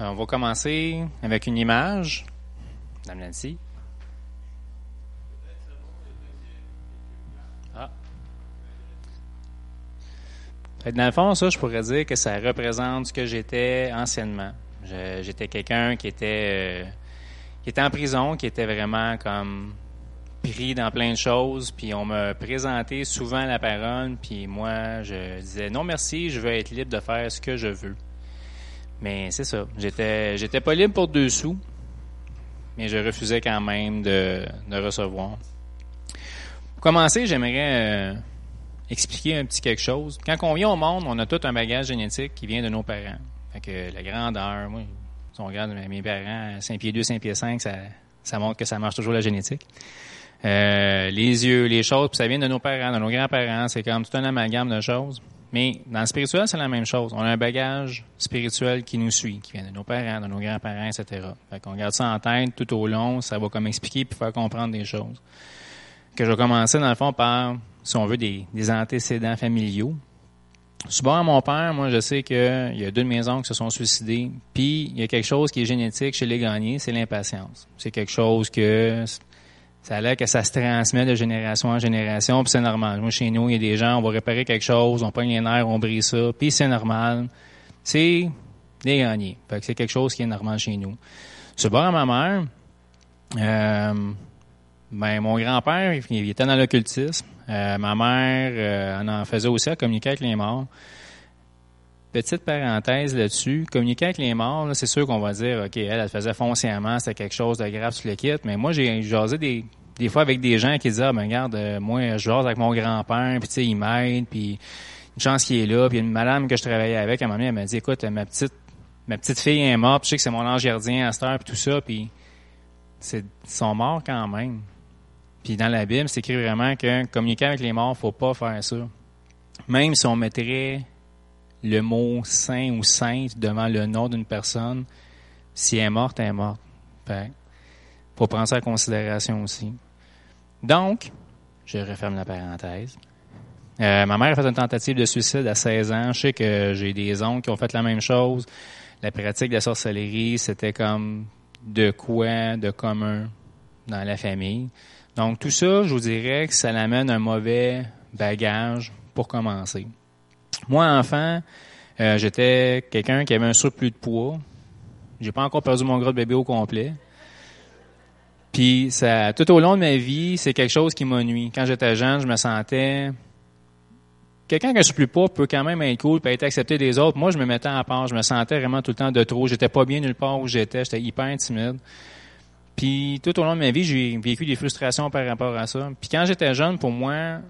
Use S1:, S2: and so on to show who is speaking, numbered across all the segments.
S1: on va commencer avec une image. Madame Nancy. Ah. Dans le fond, ça, je pourrais dire que ça représente ce que j'étais anciennement. J'étais quelqu'un qui était, euh, qui était en prison, qui était vraiment comme pris dans plein de choses, puis on me présentait souvent la parole, puis moi, je disais non merci, je veux être libre de faire ce que je veux. Mais c'est ça, j'étais j'étais pas libre pour deux sous, mais je refusais quand même de, de recevoir. Pour commencer, j'aimerais euh, expliquer un petit quelque chose. Quand on vient au monde, on a tout un bagage génétique qui vient de nos parents. Fait que la grandeur, moi, si on regarde mes parents, 5 pieds 2, 5 pieds 5, ça, ça montre que ça marche toujours la génétique. Euh, les yeux, les choses, puis ça vient de nos parents, de nos grands-parents, c'est comme tout un amalgame de choses. Mais dans le spirituel, c'est la même chose. On a un bagage spirituel qui nous suit, qui vient de nos parents, de nos grands-parents, etc. Fait qu'on garde ça en tête tout au long, ça va comme expliquer puis faire comprendre des choses. Que je vais commencer dans le fond par, si on veut, des, des antécédents familiaux. Souvent à mon père, moi, je sais qu'il y a deux de mes oncles qui se sont suicidés. Puis, il y a quelque chose qui est génétique chez les gagnés, c'est l'impatience. C'est quelque chose que ça a l'air que ça se transmet de génération en génération, puis c'est normal. Moi, chez nous, il y a des gens, on va réparer quelque chose, on pogne les nerfs, on brise ça, puis c'est normal. C'est des gagnés. Fait que c'est quelque chose qui est normal chez nous. Ce bord à ma mère, euh, ben, mon grand-père, il était dans l'occultisme. Euh, ma mère euh, en, faisait aussi à communiquer avec les morts. Petite parenthèse là-dessus, communiquer avec les morts, c'est sûr qu'on va dire, OK, elle, elle faisait foncièrement, c'était quelque chose de grave sur le kit, mais moi, j'ai jasé des, des fois avec des gens qui disaient, ah, ben regarde, euh, moi, je jase avec mon grand-père, puis tu sais, il m'aide, puis une chance qu'il est là, puis une madame que je travaillais avec, à un moment donné, elle m'a dit, écoute, ma petite ma petite fille est morte, je sais que c'est mon ange gardien à cette heure, puis tout ça, puis c'est, ils sont morts quand même. Puis dans la Bible, c'est écrit vraiment que communiquer avec les morts, faut pas faire ça. Même si on mettrait le mot saint ou sainte devant le nom d'une personne, si elle est morte, elle est morte. Fait, faut prendre ça en considération aussi. Donc, je referme la parenthèse. Euh, ma mère a fait une tentative de suicide à 16 ans. Je sais que j'ai des oncles qui ont fait la même chose. La pratique de la sorcellerie, c'était comme de quoi de commun dans la famille. Donc, tout ça, je vous dirais que ça l'amène un mauvais bagage pour commencer. Moi, enfant, euh, j'étais quelqu'un qui avait un surplus de poids. J'ai pas encore perdu mon gros bébé au complet. Puis ça, tout au long de ma vie, c'est quelque chose qui m'a nuit. Quand j'étais jeune, je me sentais quelqu'un a un surplus de poids peut quand même être cool, peut être accepté des autres. Moi, je me mettais à part, je me sentais vraiment tout le temps de trop. J'étais pas bien nulle part où j'étais, j'étais hyper timide. Puis tout au long de ma vie, j'ai vécu des frustrations par rapport à ça. Puis quand j'étais jeune, pour moi,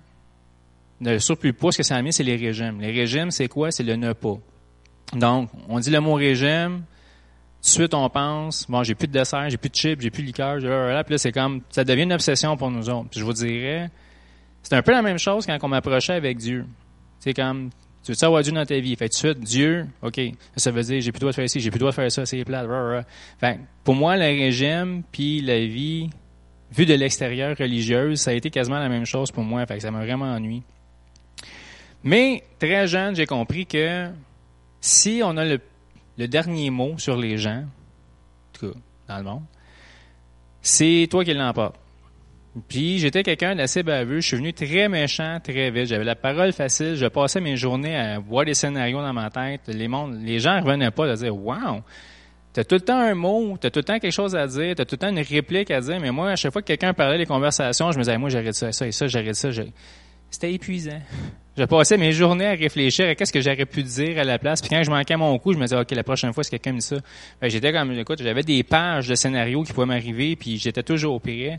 S1: le surplus poids, ce que ça a mis, c'est les régimes. Les régimes, c'est quoi? C'est le ne pas. Donc, on dit le mot régime, de suite on pense, bon, j'ai plus de dessert, j'ai plus de chips, j'ai plus de liqueur, puis là, c'est comme, ça devient une obsession pour nous autres. Puis je vous dirais, c'est un peu la même chose quand on m'approchait avec Dieu. C'est comme, tu veux avoir Dieu dans ta vie? Fait tout de suite, Dieu, OK, ça veut dire, j'ai plus le droit de faire ci, j'ai plus le droit de faire ça, c'est plat, Fait pour moi, le régime, puis la vie, vue de l'extérieur religieuse, ça a été quasiment la même chose pour moi. Fait que ça m'a vraiment ennuyé. Mais très jeune, j'ai compris que si on a le, dernier mot sur les gens, en tout cas dans le monde, c'est toi qui l'emporte. Puis j'étais quelqu'un d'assez baveux, je suis venu très méchant très vite, j'avais la parole facile, je passais mes journées à voir des scénarios dans ma tête, les, les gens ne revenaient pas de dire « Wow! » T'as tout le temps un mot, t'as tout le temps quelque chose à dire, t'as tout le temps une réplique à dire, mais moi, à chaque fois que quelqu'un parlait des conversations, je me disais, moi, j'arrête ça, ça et ça, j'arrête ça. C'était épuisant. Je passais mes journées à réfléchir à qu'est-ce que j'aurais pu dire à la place. Puis quand je manquais mon coup, je me disais, OK, la prochaine fois, si quelqu'un me dit ça, ben, j'étais comme, écoute, j'avais des pages de scénarios qui pouvaient m'arriver, puis j'étais toujours pire.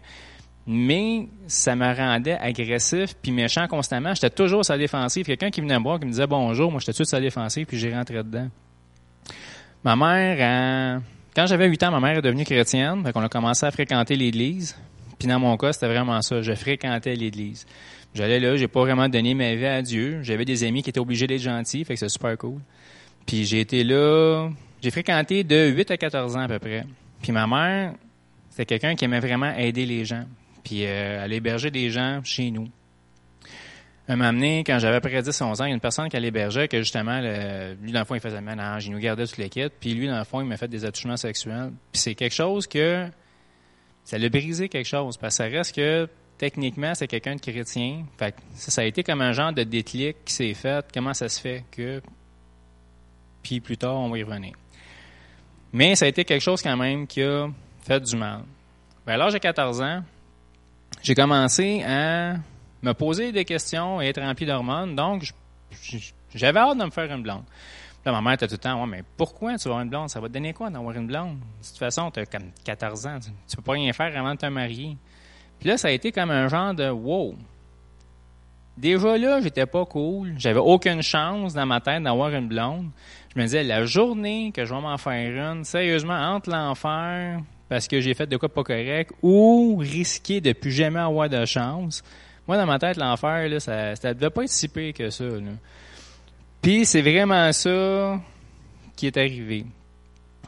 S1: Mais ça me rendait agressif puis méchant constamment. J'étais toujours sur la défensive. Quelqu'un qui venait me voir, qui me disait bonjour, moi j'étais toujours sur la défensive, puis j'ai rentré dedans. Ma mère, quand j'avais 8 ans, ma mère est devenue chrétienne. Donc on a commencé à fréquenter l'église. Puis dans mon cas, c'était vraiment ça. Je fréquentais l'église. J'allais là, j'ai pas vraiment donné ma vie à Dieu. J'avais des amis qui étaient obligés d'être gentils, fait que c'est super cool. Puis j'ai été là, j'ai fréquenté de 8 à 14 ans à peu près. Puis ma mère, c'était quelqu'un qui aimait vraiment aider les gens, puis euh, aller héberger des gens chez nous. un moment donné, quand j'avais près 10 11 ans, il y a une personne qui l'hébergeait que justement, lui, dans le fond, il faisait le ménage, il nous gardait toute l'équipe, puis lui, dans le fond, il m'a fait des attouchements sexuels. Puis c'est quelque chose que ça l'a brisé quelque chose, parce que ça reste que techniquement, c'est quelqu'un de chrétien. Fait ça, a été comme un genre de déclic qui s'est fait. Comment ça se fait que. Puis plus tard, on va y revenir. Mais ça a été quelque chose quand même qui a fait du mal. Ben, à l'âge de 14 ans, j'ai commencé à me poser des questions et être rempli d'hormones. Donc, j'avais hâte de me faire une blonde. Là, ma mère était tout le temps, ouais, mais pourquoi tu vas avoir une blonde? Ça va te donner quoi d'avoir une blonde? De toute façon, tu as comme 14 ans. Tu, ne peux pas rien faire avant de te marier. Puis là, ça a été comme un genre de wow. Déjà là, j'étais pas cool. J'avais aucune chance dans ma tête d'avoir une blonde. Je me disais, la journée que je vais m'en faire une, sérieusement, entre l'enfer parce que j'ai fait de quoi pas correct ou risquer de plus jamais avoir de chance. Moi, dans ma tête, l'enfer, là, ça, ça devait pas être si pire que ça. Là. Puis c'est vraiment ça qui est arrivé.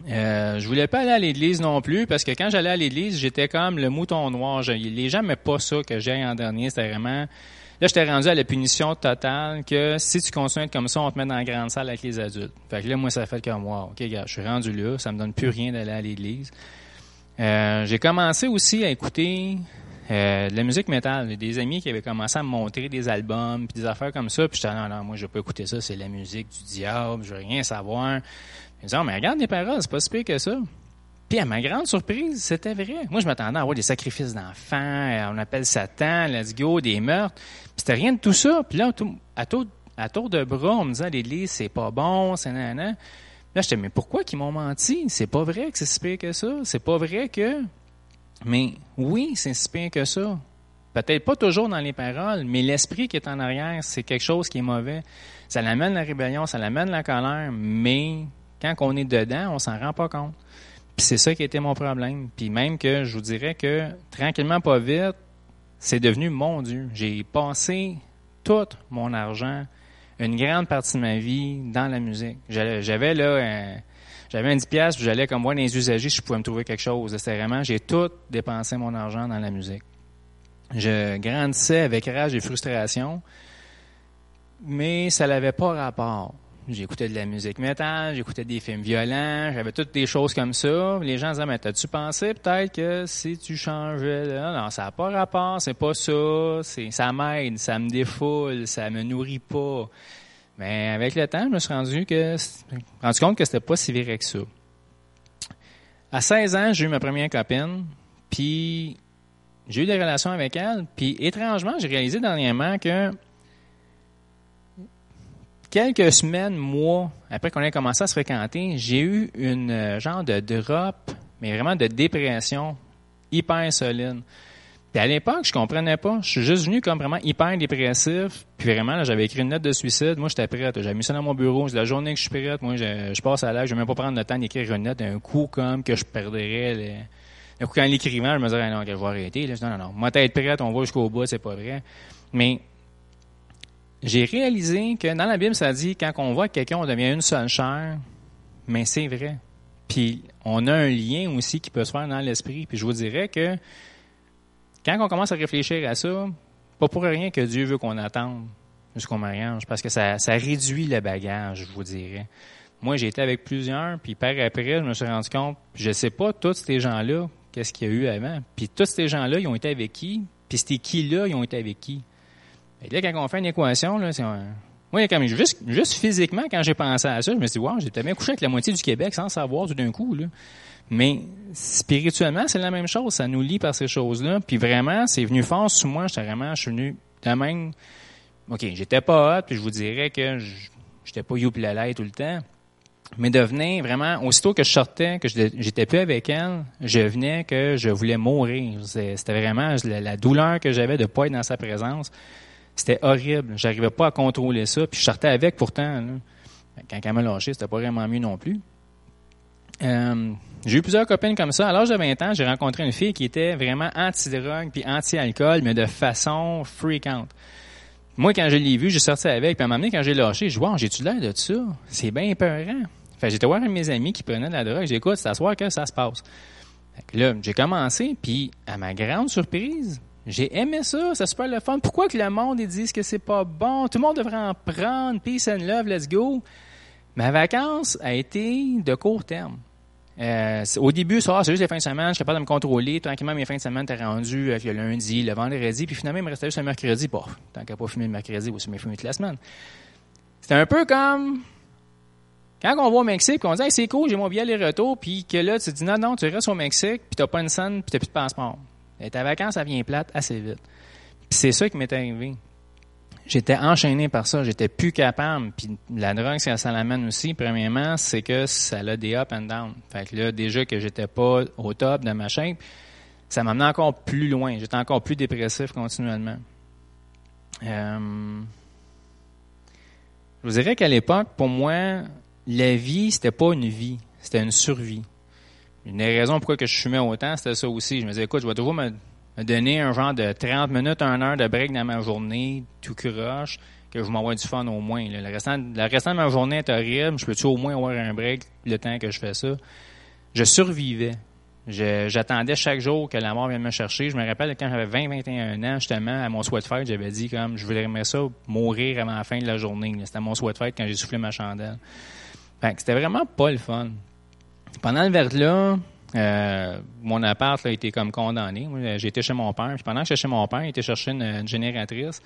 S1: Euh, je voulais pas aller à l'église non plus parce que quand j'allais à l'église, j'étais comme le mouton noir. les gens n'aimaient pas ça que j'aille en dernier. C'était vraiment Là, j'étais rendu à la punition totale que si tu continues à être comme ça, on te met dans la grande salle avec les adultes. Fait que là, moi, ça fait comme, wow, OK, gars, je suis rendu là, ça me donne plus rien d'aller à l'église. Euh, j'ai commencé aussi à écouter euh, de la musique métal. Des amis qui avaient commencé à me montrer des albums, puis des affaires comme ça. Puis j'étais, non, non, moi, je vais pas écouter ça, c'est la musique du diable, je veux rien savoir. Ils me disaient, oh, mais regarde les paroles, c'est pas si pire que ça. Puis à ma grande surprise, c'était vrai. Moi, je m'attendais à avoir des sacrifices d'enfants, euh, on appelle Satan, let's go, des meurtres. Puis c'était rien de tout ça. Puis là, à tour, de bras, on me disait à l'église, c'est pas bon, c'est nanana. Là, j'étais, mais pourquoi qu'ils m'ont menti? C'est pas vrai que c'est si pire que ça. C'est pas vrai que... Mais oui, c'est si pire que ça. Peut-être pas toujours dans les paroles, mais l'esprit qui est en arrière, c'est quelque chose qui est mauvais. Ça l'amène la rébellion, ça l'amène la colère, mais quand on est dedans, on s'en rend pas compte c'est ça qui était mon problème. Puis même que je vous dirais que tranquillement, pas vite, c'est devenu mon Dieu. J'ai passé tout mon argent, une grande partie de ma vie dans la musique. J'avais là j'avais un 10 pièces, j'allais comme voir les usagers si je pouvais me trouver quelque chose. C'était vraiment j'ai tout dépensé mon argent dans la musique. Je grandissais avec rage et frustration, mais ça n'avait pas rapport. J'écoutais de la musique métal, j'écoutais des films violents, j'avais toutes des choses comme ça. Les gens disaient, mais t'as-tu pensé peut-être que si tu changeais, là? non, ça n'a pas rapport, c'est pas ça, c'est, ça m'aide, ça me défoule, ça me nourrit pas. Mais avec le temps, je me suis rendu que, rendu compte que c'était pas si vrai que ça. À 16 ans, j'ai eu ma première copine, puis j'ai eu des relations avec elle, puis étrangement, j'ai réalisé dernièrement que quelques semaines, mois, après qu'on ait commencé à se fréquenter, j'ai eu une euh, genre de drop, mais vraiment de dépression hyper solide. Puis à l'époque, je comprenais pas. Je suis juste venu comme vraiment hyper dépressif. Puis vraiment, j'avais écrit une note de suicide. Moi, j'étais prête. J'avais mis ça dans mon bureau. C'est la journée que je suis prête. Moi, je, passe à l'âge. Je vais même pas prendre le temps d'écrire une note d'un coup comme que je perdrais. Un coup, quand l'écrivant, je me disais, ah non, je vais arrêter. Là. non, non, non. Moi, être prête, on va jusqu'au bout, c'est pas vrai. Mais j'ai réalisé que dans la Bible, ça dit quand on voit quelqu'un, on devient une seule chair, mais c'est vrai. Puis on a un lien aussi qui peut se faire dans l'esprit. Puis je vous dirais que quand on commence à réfléchir à ça, pas pour rien que Dieu veut qu'on attende jusqu'au mariage, parce que ça, réduit le bagage, je vous dirais. Moi, j'ai été avec plusieurs, puis par après, je me suis rendu compte, je sais pas, tous ces gens-là, qu'est-ce qu'il y a eu avant? Puis tous ces gens-là, ils ont été avec qui? Puis c'était qui-là, ils ont été avec qui? Et là, quand on fait une équation, là, c'est Moi, quand juste, juste physiquement, quand j'ai pensé à ça, je me suis dit, wow, j'ai bien couché avec la moitié du Québec sans savoir tout d'un coup, là. Mais spirituellement, c'est la même chose. Ça nous lie par ces choses-là. Puis vraiment, c'est venu fort sur moi. J'étais vraiment, je suis venu de même. OK, j'étais pas hot, puis je vous dirais que j'étais pas youp la tout le temps. Mais devenait vraiment, aussitôt que je sortais, que j'étais plus avec elle, je venais que je voulais mourir. C'était vraiment la, douleur que j'avais de pas être dans sa présence. C'était horrible. J'arrivais pas à contrôler ça. Puis je sortais avec pourtant. Quand elle m'a lâché, c'était pas vraiment mieux non plus. Euh, j'ai eu plusieurs copines comme ça. À l'âge de 20 ans, j'ai rencontré une fille qui était vraiment anti-drogue puis anti-alcool, mais de façon freakante. Moi, quand je l'ai vue, j'ai sorti avec, puis à un moment quand j'ai lâché, je dis, wow, j'ai-tu l'air de ça? C'est bien peurant. Fait j'étais voir un de mes amis qui prenait de la drogue. J'ai écoute, c'est à que ça se passe. là, j'ai commencé, puis à ma grande surprise, J'ai aimé ça, c'est super le fun. Pourquoi que le monde ils disent que c'est pas bon? Tout le monde devrait en prendre, peace and love, let's go. Ma vacance a été de court terme. Euh, au début, ça, c'est juste les fins de semaine, je suis capable de me contrôler. Tranquillement, mes fins de semaine étaient rendues avec le lundi, le vendredi, puis finalement, il me restait juste le mercredi. Bon, tant qu'à pas fumer le mercredi, c'est mes filmer toute la semaine. C'était un peu comme quand on va au Mexique, on dit c'est cool, j'ai mon billet aller-retour, puis que là, tu te dis non, non, tu restes au Mexique, puis t'as pas une scène, puis t'as plus de passeport. Et ta vacance, ça vient plate assez vite. C'est ça qui m'est arrivé. J'étais enchaîné par ça, j'étais plus capable. Puis la drogue, ça, ça l'amène aussi. Premièrement, c'est que ça a des up and down. Fait que là, déjà que j'étais pas au top de ma chaîne, ça m'amenait encore plus loin. J'étais encore plus dépressif continuellement. Euh, je vous dirais qu'à l'époque, pour moi, la vie, c'était pas une vie, c'était une survie. Une des raisons pourquoi que je fumais autant, c'était ça aussi. Je me disais, écoute, je vais toujours me, donner un genre de 30 minutes, 1 heure de break dans ma journée, tout croche, que je m'envoie du fun au moins. Le, restant, le restant de ma journée est horrible. Je peux-tu au moins avoir un break le temps que je fais ça? Je survivais. J'attendais chaque jour que la mort vienne me chercher. Je me rappelle quand j'avais 20-21 ans, justement, à mon sweat fight, j'avais dit comme je voulais ça mourir avant la fin de la journée. C'était mon sweat fight quand j'ai soufflé ma chandelle. C'était vraiment pas le fun. Pendant le verre-là, euh, mon appart a été comme condamné. J'étais chez mon père. Puis pendant que j'étais chez mon père, il était chercher une, génératrice.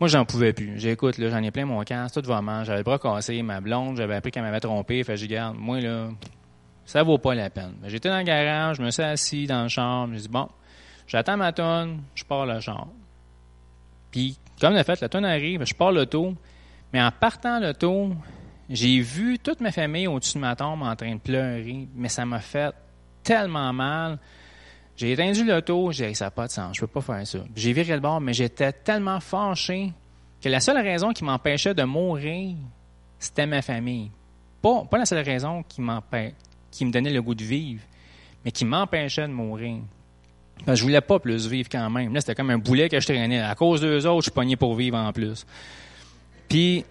S1: Moi, j'en pouvais plus. J'écoute, là, j'en ai plein mon casque, tout va mal. J'avais le bras cassé, ma blonde, j'avais appris qu'elle m'avait trompé. Fait je garde, moi, là, ça vaut pas la peine. J'étais dans le garage, je me suis assis dans le champ, je me suis dit, bon, j'attends ma tonne, je pars le char. Puis, comme le fait, la tonne arrive, je pars l'auto. Mais en partant l'auto, j'ai vu toute ma famille au-dessus de ma tombe en train de pleurer, mais ça m'a fait tellement mal. J'ai éteint l'auto, j'ai dit, ça n'a pas de sens, je peux pas faire ça. J'ai viré le bord, mais j'étais tellement fâché que la seule raison qui m'empêchait de mourir, c'était ma famille. Pas, pas la seule raison qui qui me donnait le goût de vivre, mais qui m'empêchait de mourir. Parce que je voulais pas plus vivre quand même. Là, c'était comme un boulet que je traînais. À cause d'eux autres, je suis pogné pour vivre en plus. Puis,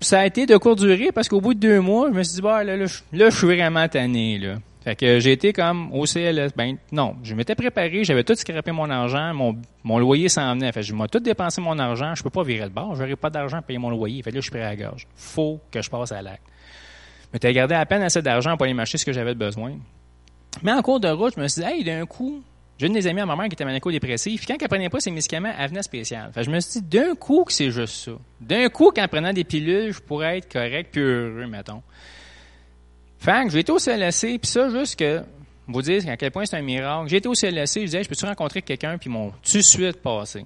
S1: ça a été de courte durée parce qu'au bout de deux mois, je me suis dit, bah, là, là, je suis vraiment tanné, là. Fait que j'ai été comme au CLS. Ben, non, je m'étais préparé, j'avais tout scrapé mon argent, mon, mon loyer s'en venait. Fait que je m'ai tout dépensé mon argent, je peux pas virer le bord, j'aurais pas d'argent à payer mon loyer. Fait que là, je suis prêt à la gorge. Faut que je passe à l'acte. Mais t'as gardé à peine assez d'argent pour aller m'acheter ce que j'avais besoin. Mais en cours de route, je me suis dit, hey, d'un coup, j'ai une des amies à ma mère qui était maniaco-dépressive. Quand elle prenait pas ses médicaments, elle venait spéciale. Fait je me suis dit, d'un coup, que c'est juste ça. D'un coup, qu'en prenant des pilules, je pourrais être correct puis heureux, mettons. Fait que j'ai été au CLSC, puis ça, juste que vous dire à quel point c'est un miracle. J'ai été au CLSC, je disais, je peux-tu rencontrer quelqu'un, puis mon tout de suite passé.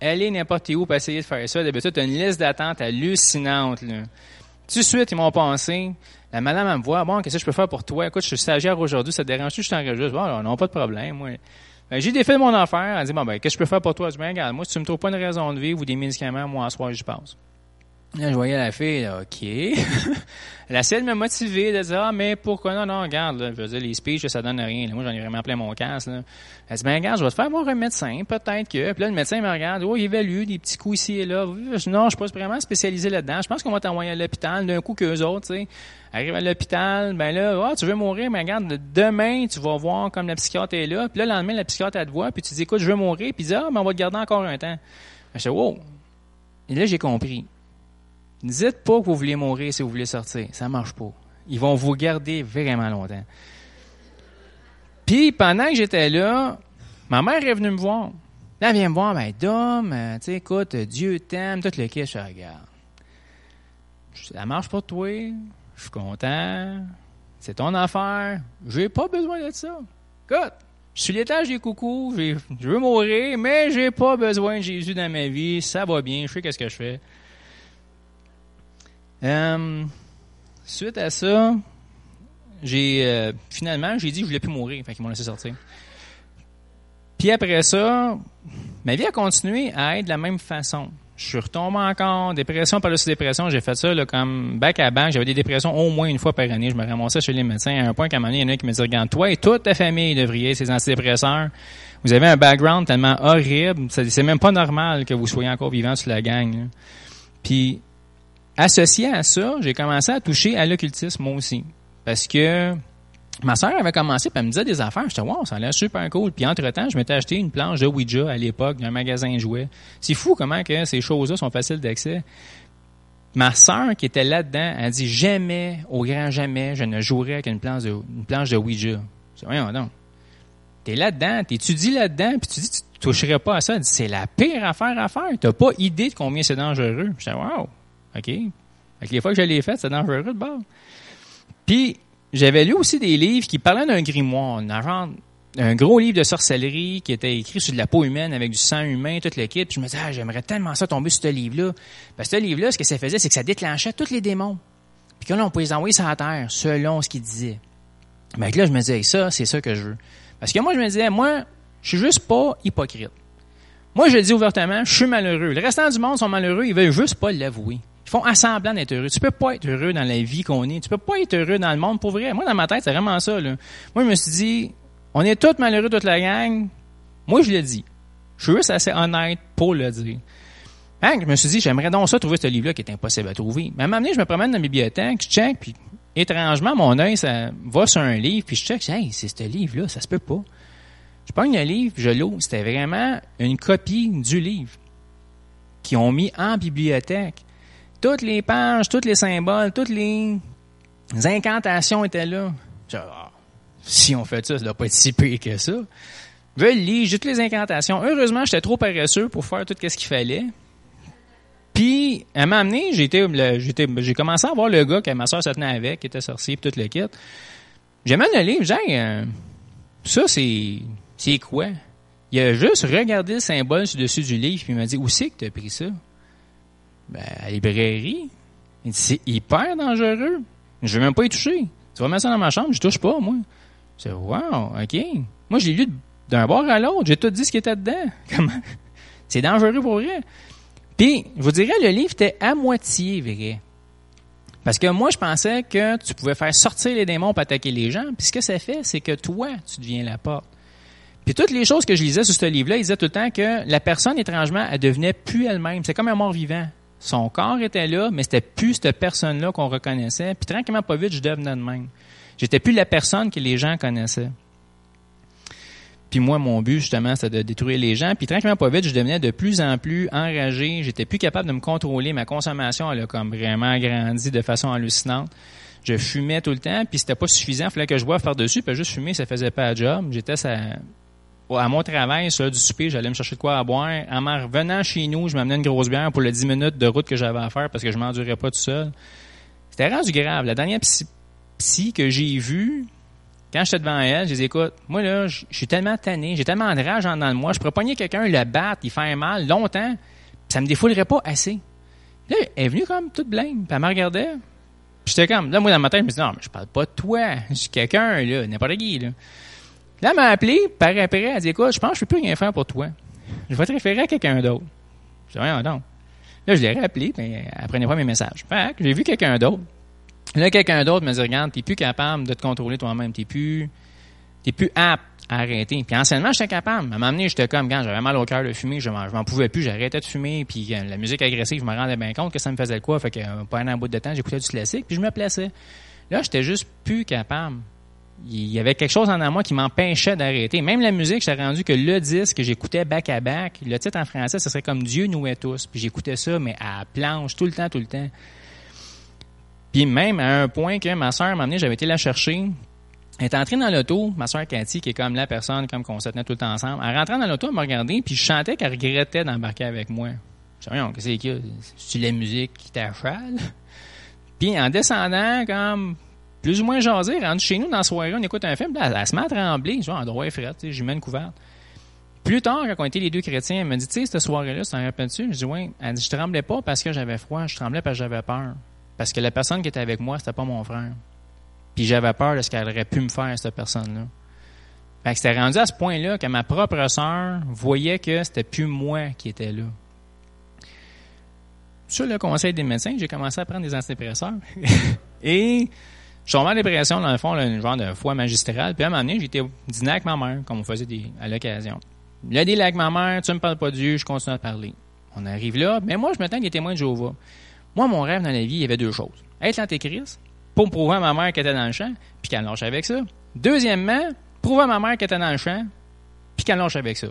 S1: Aller n'importe où pour essayer de faire ça. D'habitude, tu as une liste d'attente hallucinante. Là. Tout de suite, ils m'ont pensé. La madame, elle me voit. Bon, qu'est-ce que je peux faire pour toi? Écoute, je suis stagiaire aujourd'hui, ça te dérange-tu? Je t'enregistre? Bon, non, pas de problème, moi. Ben, j'ai défait mon affaire. Elle dit, bon, ben, qu'est-ce que je peux faire pour toi? Je dis, ben, regarde, moi, si tu me trouves pas une raison de vivre ou des médicaments, moi, en soir, je passe. Là, je voyais la fille, OK. Elle essaie de me motiver, de dire, ah, mais pourquoi? Non, non, regarde, là, je veux dire, les speeches, ça donne rien. moi, j'en ai vraiment plein mon casque, là. Elle dit, ben, regarde, je vais te faire voir un médecin, peut-être que. Puis là, le médecin me regarde, oh, il évalue des petits coups ici et là. Non, je suis pas vraiment spécialisé là-dedans. Je pense qu'on va t'envoyer à l'hôpital d'un coup qu'eux autres, tu sais. Arrive à l'hôpital, ben là, oh, tu veux mourir, mais regarde, demain, tu vas voir comme la psychiatre est là. Puis là, le lendemain, la psychiatre, elle te voit, puis tu dis, écoute, je veux mourir. Puis dit, ah, mais on va te garder encore un temps. Je dis, wow. Et là, j'ai compris. Ne dites pas que vous voulez mourir si vous voulez sortir. Ça marche pas. Ils vont vous garder vraiment longtemps. Puis, pendant que j'étais là, ma mère est venue me voir. Elle vient me voir, ben, Dom, euh, tu sais, écoute, Dieu t'aime, tout le quai, je regarde. Ça marche pour toi, je suis content, c'est ton affaire, j'ai pas besoin de ça. Écoute, je suis l'étage des coucous, je veux mourir, mais j'ai pas besoin de Jésus dans ma vie, ça va bien, je sais qu'est-ce que je fais. Euh, suite à ça, j'ai euh, finalement j'ai dit que je voulais plus mourir, fait qu'ils m'ont laissé sortir. Puis après ça, ma vie a continué à être de la même façon. Je suis retombé encore, dépression par-dessus dépression. J'ai fait ça là, comme back à back. J'avais des dépressions au moins une fois par année. Je me ramassais chez les médecins à un point qu'à un moment donné, il y en a qui me disaient, regarde, toi et toute ta famille devriez ces antidépresseurs. Vous avez un background tellement horrible. C'est même pas normal que vous soyez encore vivant sur la gang. Puis Associé à ça, j'ai commencé à toucher à l'occultisme moi aussi. Parce que ma soeur avait commencé, puis elle me disait des affaires. J'étais, wow, ça a l'air super cool. Puis entre-temps, je m'étais acheté une planche de Ouija à l'époque d'un magasin de jouets. C'est fou comment que ces choses-là sont faciles d'accès. Ma sœur qui était là-dedans, elle dit jamais, au grand jamais, je ne jouerai avec une planche de, une planche de Ouija. Dis, voyons donc. T'es là-dedans, t'étudies là-dedans, puis tu dis, tu toucherais pas à ça. Elle dit, c'est la pire affaire à faire. T'as pas idée de combien c'est dangereux. Je dis, wow, OK? Les fois que je l'ai fait, c'est dangereux de bord. Puis, j'avais lu aussi des livres qui parlaient d'un grimoire, un, un gros livre de sorcellerie qui était écrit sur de la peau humaine avec du sang humain, toute l'équipe. Je me disais, ah, j'aimerais tellement ça tomber sur ce livre-là. Parce que ce livre-là, ce que ça faisait, c'est que ça déclenchait tous les démons. Puis que là, on pouvait les envoyer sur la terre, selon ce qu'il disait. Mais là, je me disais, ça, c'est ça que je veux. Parce que moi, je me disais, moi, je suis juste pas hypocrite. Moi, je le dis ouvertement, je suis malheureux. Le restant du monde sont malheureux, ils veulent juste pas l'avouer. Ils font assemblant d'être heureux. Tu peux pas être heureux dans la vie qu'on est. Tu peux pas être heureux dans le monde pour vrai. Moi, dans ma tête, c'est vraiment ça. Moi, je me suis dit, on est tous malheureux, toute la gang. Moi, je le dis. Je suis juste assez honnête pour le dire. Hein, je me suis dit, j'aimerais donc ça trouver ce livre-là qui est impossible à trouver. Mais à un moment donné, je me promène dans la bibliothèque, je check, puis étrangement, mon œil, ça va sur un livre, puis je check, hey, c'est ce livre-là, ça se peut pas. Je prends un livre, je l'ouvre. C'était vraiment une copie du livre qu'ils ont mis en bibliothèque. Toutes les pages, tous les symboles, toutes les incantations étaient là. Ah, si on fait ça, ça doit pas être si pire que ça. Je lis, j'ai toutes les incantations. Heureusement, j'étais trop paresseux pour faire tout ce qu'il fallait. Puis, à m'amener, j'ai j'ai commencé à voir le gars que ma soeur se tenait avec, qui était sorcier, puis tout le kit. J'ai même le livre, j'ai, euh, ça, c'est, quoi? Il a juste regardé le symbole sur dessus du livre, puis il m'a dit, où c'est que tu as pris ça? Ben, à la librairie. Il dit, c'est hyper dangereux. Je vais même pas y toucher. Tu vas mettre ça dans ma chambre, je touche pas, moi. Je dis, wow, OK. Moi, je l'ai lu d'un bord à l'autre. J'ai tout dit ce qui était dedans. Comment? C'est dangereux pour vrai. Puis, je vous dirais, le livre était à moitié vrai. Parce que moi, je pensais que tu pouvais faire sortir les démons pour attaquer les gens. Puis ce que ça fait, c'est que toi, tu deviens la porte. Puis toutes les choses que je lisais sur ce livre-là, il disait tout le temps que la personne, étrangement, elle devenait plus elle-même. C'est comme un mort vivant. Son corps était là, mais c'était plus cette personne-là qu'on reconnaissait. Puis tranquillement, pas vite, je devenais de même. J'étais plus la personne que les gens connaissaient. Puis moi, mon but, justement, c'était de détruire les gens. Puis tranquillement, pas vite, je devenais de plus en plus enragé. J'étais plus capable de me contrôler. Ma consommation, elle a comme vraiment grandi de façon hallucinante. Je fumais tout le temps, puis c'était pas suffisant. Il fallait que je boive par-dessus, puis juste fumer, ça faisait pas de job. J'étais à mon travail, du souper, j'allais me chercher de quoi à boire. En revenant chez nous, je m'amenais une grosse bière pour les 10 minutes de route que j'avais à faire parce que je m'endurais pas tout seul. C'était rendu grave. La dernière psy, que j'ai vue, quand j'étais devant elle, je disais, écoute, moi là, je suis tellement tanné, j'ai tellement de rage en dans moi, je pourrais pogner quelqu'un, le battre, il fait mal longtemps, pis ça me défoulerait pas assez. Là, elle est venue comme toute blême, puis elle me regardait. J'étais comme, là, moi, dans ma tête, je me disais, non, mais je parle pas de toi, je suis quelqu'un, là, n'importe qui, là. Là, elle m'a appelé, par après, elle dit, écoute, je pense que je peux plus rien faire pour toi. Je vais te référer à quelqu'un d'autre. Je dis, rien donc. Là, je l'ai rappelé, mais elle prenait pas mes messages. Fait que j'ai vu quelqu'un d'autre. Là, quelqu'un d'autre me dit, regarde, t'es plus capable de te contrôler toi-même. T'es plus, t'es plus apte à arrêter. Puis anciennement, j'étais capable. À un moment donné, j'étais comme, quand j'avais mal au cœur de fumer, je m'en pouvais plus, j'arrêtais de fumer. Puis euh, la musique agressive, je me rendais bien compte que ça me faisait quoi. Fait que euh, pendant un bout de temps, j'écoutais du classique, puis je me plaçais. Là, j'étais juste plus capable il y avait quelque chose en moi qui m'empêchait d'arrêter. Même la musique, j'étais rendu que le disque que j'écoutais back à back, le titre en français, ce serait comme Dieu nous est tous. Puis j'écoutais ça, mais à planche, tout le temps, tout le temps. Puis même à un point que ma soeur m'a amené, j'avais été la chercher. Elle est entrée dans l'auto, ma soeur Cathy, qui est comme la personne, comme qu'on se tenait tout le temps ensemble. Elle rentrait dans l'auto, elle me regardait, puis je chantais qu'elle regrettait d'embarquer avec moi. Je disais, qu'est-ce a? C'est la musique qui t'achale? Puis en descendant, comme plus ou moins jasé, rendu chez nous dans la soirée, on écoute un film, là, elle, se met à trembler, genre, endroit est frais, j'y mets une couverte. Plus tard, quand on était les deux chrétiens, elle me dit, tu sais, cette soirée-là, tu t'en rappelles-tu? Je dis, oui. Elle dit, je tremblais pas parce que j'avais froid, je tremblais parce que j'avais peur. Parce que la personne qui était avec moi, c'était pas mon frère. Puis j'avais peur de ce qu'elle aurait pu me faire, cette personne-là. Fait que c'était rendu à ce point-là que ma propre sœur voyait que c'était plus moi qui était là. Sur le conseil des médecins, j'ai commencé à prendre des antidépresseurs. Et je suis tombé en dépression, dans le fond, une genre de foi magistrale. Puis à un moment donné, j'étais dîner avec ma mère, comme on faisait à l'occasion. Là, dit avec ma mère, tu me parles pas de Dieu, je continue à te parler. On arrive là, mais moi, je m'attends qu'il y ait témoin de Jéhovah. Moi, mon rêve dans la vie, il y avait deux choses. Être l'antéchrist, pour prouver à ma mère qu'elle était dans le champ, puis qu'elle lâche avec ça. Deuxièmement, prouver à ma mère qu'elle était dans le champ, puis qu'elle lâche avec ça.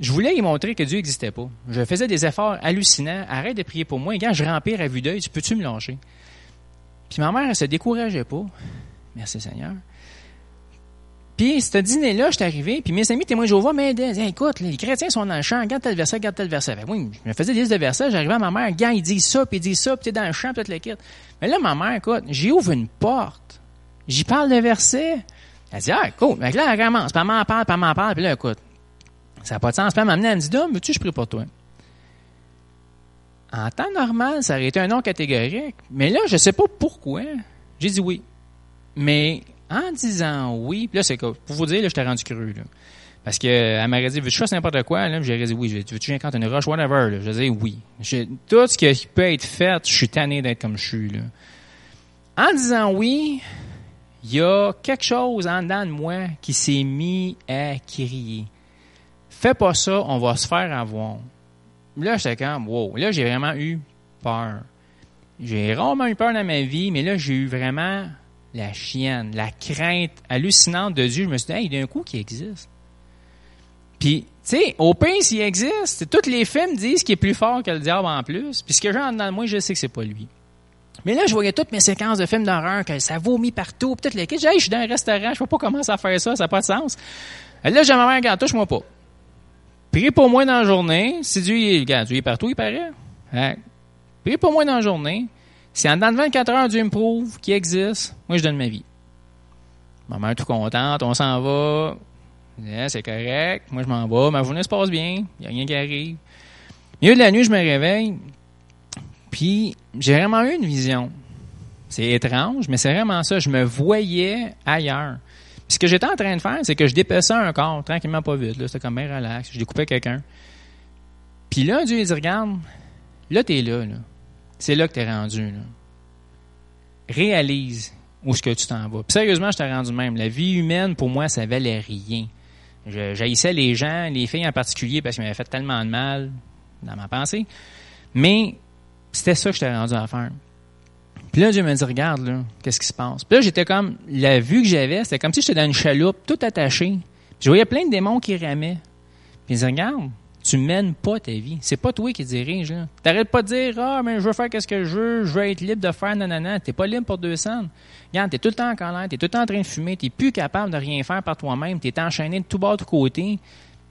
S1: Je voulais y montrer que Dieu n'existait pas. Je faisais des efforts hallucinants. Arrête de prier pour moi. Et quand je rempire à vue d'œil, tu peux-tu me lâcher? Puis ma mère, elle se décourageait pas. Merci Seigneur. Puis, ce dîner-là, je suis arrivé, puis mes amis témoins Jéhovah m'aidaient. écoute, les chrétiens sont dans le champ, regarde tel verset, regarde tel verset. Ben, oui, je me faisais des listes de versets, j'arrivais à ma mère, gars, il dit ça, puis il dit ça, puis t'es dans le champ, puis le kit. Mais là, ma mère, écoute, j'y ouvre une porte, j'y parle de versets. Elle dit, ah, cool. Là, elle commence, puis elle m'en parle, puis elle m'en parle, puis là, écoute, ça n'a pas de sens. Puis elle m'amenait, elle me dit, veux-tu je prie pour toi? En temps normal, ça aurait été un nom catégorique. Mais là, je sais pas pourquoi. J'ai dit oui. Mais en disant oui, puis là, c'est pour vous dire, là, je t'ai rendu cru. Parce qu'elle m'aurait dit, veux-tu faire n'importe quoi? J'ai dit oui. Veux-tu que j'invente une roche, whatever? Là? Je disais oui. tout ce qui peut être fait, je suis tanné d'être comme je suis. En disant oui, il y a quelque chose en dedans de moi qui s'est mis à crier. Fais pas ça, on va se faire avoir. Là, j'étais comme, wow. Là, j'ai vraiment eu peur. J'ai rarement eu peur dans ma vie, mais là, j'ai eu vraiment la chienne, la crainte hallucinante de Dieu. Je me suis dit, hey, d'un coup, qui existe. Puis, tu sais, au pain, s'il existe, tous les films disent qu'il est plus fort que le diable en plus. Puis ce que j'ai en dedans de moi, je sais que c'est pas lui. Mais là, je voyais toutes mes séquences de films d'horreur, que ça vomit partout, peut-être les kids. Hey, je suis dans un restaurant, je vois pas comment ça faire ça, ça n'a pas de sens. là, j'ai ma mère, touche-moi pas. Prie pour moi dans la journée. Si Dieu, regarde, Dieu est partout, il paraît. Hein? Prie pour moi dans la journée. Si en dedans de 24 heures, Dieu me prouve qu'il existe, moi, je donne ma vie. Ma mère est tout contente, on s'en va. c'est correct. Moi, je m'en vais. Ma journée se passe bien. Il n'y a rien qui arrive. Milieu de la nuit, je me réveille. Puis, j'ai vraiment eu une vision. C'est étrange, mais c'est vraiment ça. Je me voyais ailleurs. Ce que j'étais en train de faire, c'est que je dépassais un corps, tranquillement, pas vite. C'était comme bien relax. Je découpais quelqu'un. Puis là, Dieu, il dit, regarde, là, t'es là, là. C'est là que t'es rendu, là. Réalise où est-ce que tu t'en vas. Sérieusement, je t'ai rendu même. La vie humaine, pour moi, ça valait rien. J'haïssais les gens, les filles en particulier, parce qu'ils m'avaient fait tellement de mal dans ma pensée. Mais c'était ça que j'étais rendu à faire. Puis là, Dieu me dit, regarde, là, qu'est-ce qui se passe? Puis là, j'étais comme, la vue que j'avais, c'était comme si j'étais dans une chaloupe, tout attaché. je voyais plein de démons qui ramaient. Puis il dit, regarde, tu mènes pas ta vie. C'est pas toi qui dirige, là. T'arrêtes pas de dire, ah, mais je veux faire qu'est-ce que je veux, je veux être libre de faire nanana. T'es pas libre pour deux cents. Regarde, t'es tout le temps en colère, t'es tout le temps en train de fumer, t'es plus capable de rien faire par toi-même, t'es enchaîné de tout bas, de côté,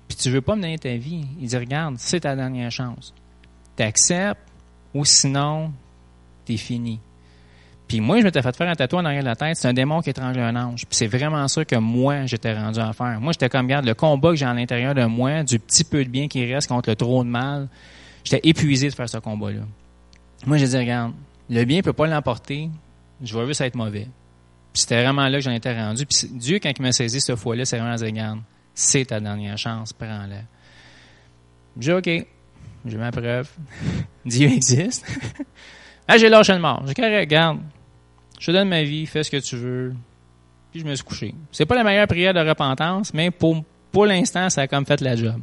S1: puis tu veux pas me donner ta vie. Il dit, regarde, c'est ta dernière chance. T'acceptes, ou sinon, t'es fini. Puis moi, je m'étais fait faire un tatouage en arrière de la tête. C'est un démon qui étrange un ange. Puis c'est vraiment ça que moi, j'étais rendu à faire. Moi, j'étais comme, regarde, le combat que j'ai à l'intérieur de moi, du petit peu de bien qui reste contre le trop de mal, j'étais épuisé de faire ce combat-là. Moi, j'ai dit, regarde, le bien peut pas l'emporter. Je vais juste être mauvais. Puis c'était vraiment là que j'en étais rendu. Puis Dieu, quand il m'a saisi cette fois-là, c'est vraiment dit, regarde, c'est ta dernière chance, prends-la. J'ai OK, j'ai ma preuve. Dieu existe. ah, j'ai lâché le mort. J'ai carré, regarde, je te donne ma vie, fais ce que tu veux. Puis je me suis couché. C'est pas la meilleure prière de repentance, mais pour, pour l'instant, ça a comme fait la job.